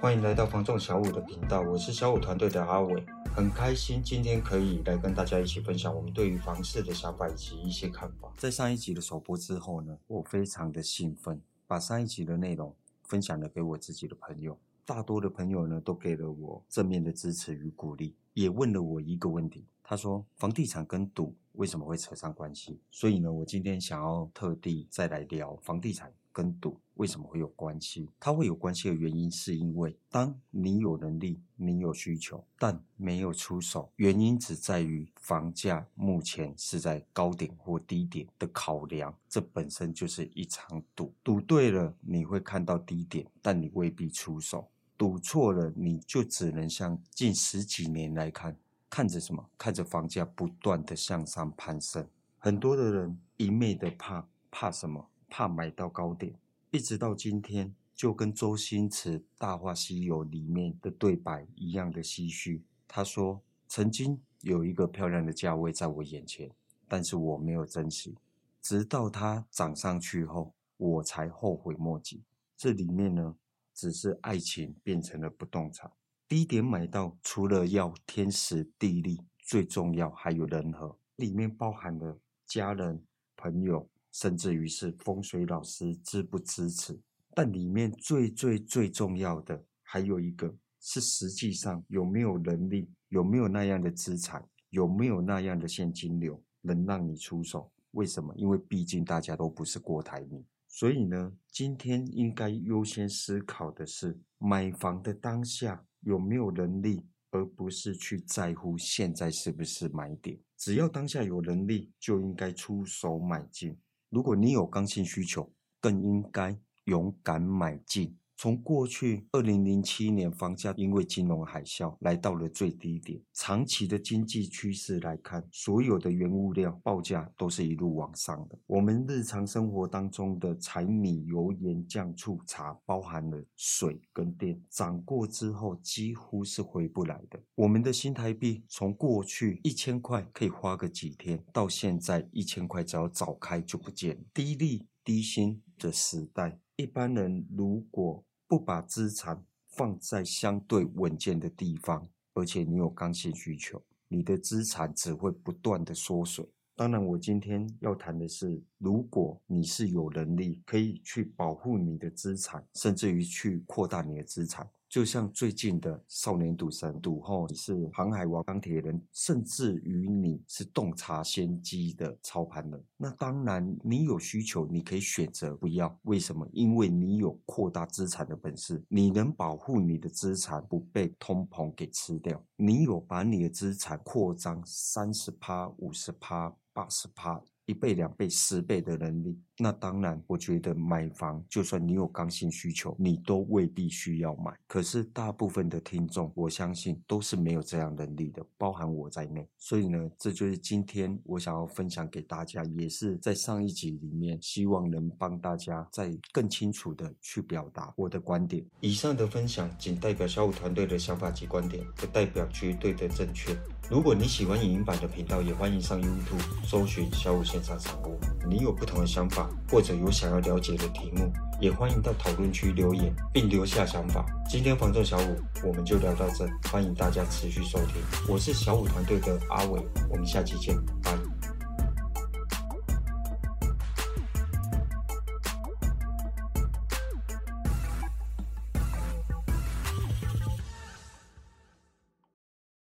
欢迎来到房仲小五的频道，我是小五团队的阿伟，很开心今天可以来跟大家一起分享我们对于房市的想法以及一些看法。在上一集的首播之后呢，我非常的兴奋，把上一集的内容分享了给我自己的朋友，大多的朋友呢都给了我正面的支持与鼓励，也问了我一个问题，他说房地产跟赌为什么会扯上关系？所以呢，我今天想要特地再来聊房地产。跟赌为什么会有关系？它会有关系的原因，是因为当你有能力、你有需求，但没有出手，原因只在于房价目前是在高点或低点的考量，这本身就是一场赌。赌对了，你会看到低点，但你未必出手；赌错了，你就只能像近十几年来看，看着什么？看着房价不断的向上攀升。很多的人一昧的怕，怕什么？怕买到高点，一直到今天，就跟周星驰《大话西游》里面的对白一样的唏嘘。他说：“曾经有一个漂亮的价位在我眼前，但是我没有珍惜，直到它涨上去后，我才后悔莫及。”这里面呢，只是爱情变成了不动产。低点买到，除了要天时地利，最重要还有人和，里面包含了家人、朋友。甚至于是风水老师支不支持，但里面最最最重要的还有一个是实际上有没有能力，有没有那样的资产，有没有那样的现金流能让你出手？为什么？因为毕竟大家都不是郭台铭，所以呢，今天应该优先思考的是买房的当下有没有能力，而不是去在乎现在是不是买点。只要当下有能力，就应该出手买进。如果你有刚性需求，更应该勇敢买进。从过去二零零七年房价因为金融海啸来到了最低点，长期的经济趋势来看，所有的原物料报价都是一路往上的。我们日常生活当中的柴米油盐酱醋茶，包含了水跟电，涨过之后几乎是回不来的。我们的新台币从过去一千块可以花个几天，到现在一千块只要早开就不见。低利低薪的时代。一般人如果不把资产放在相对稳健的地方，而且你有刚性需求，你的资产只会不断的缩水。当然，我今天要谈的是，如果你是有能力可以去保护你的资产，甚至于去扩大你的资产。就像最近的少年赌神赌后，你是航海王、钢铁人，甚至于你是洞察先机的操盘人，那当然你有需求，你可以选择不要。为什么？因为你有扩大资产的本事，你能保护你的资产不被通膨给吃掉，你有把你的资产扩张三十趴、五十趴、八十趴。一倍、两倍、十倍的能力，那当然，我觉得买房，就算你有刚性需求，你都未必需要买。可是大部分的听众，我相信都是没有这样能力的，包含我在内。所以呢，这就是今天我想要分享给大家，也是在上一集里面，希望能帮大家再更清楚的去表达我的观点。以上的分享仅代表小五团队的想法及观点，不代表绝对的正确。如果你喜欢影音版的频道，也欢迎上 YouTube 搜寻小五线上赏屋。你有不同的想法，或者有想要了解的题目，也欢迎到讨论区留言，并留下想法。今天房仲小五，我们就聊到这，欢迎大家持续收听。我是小五团队的阿伟，我们下期见，拜。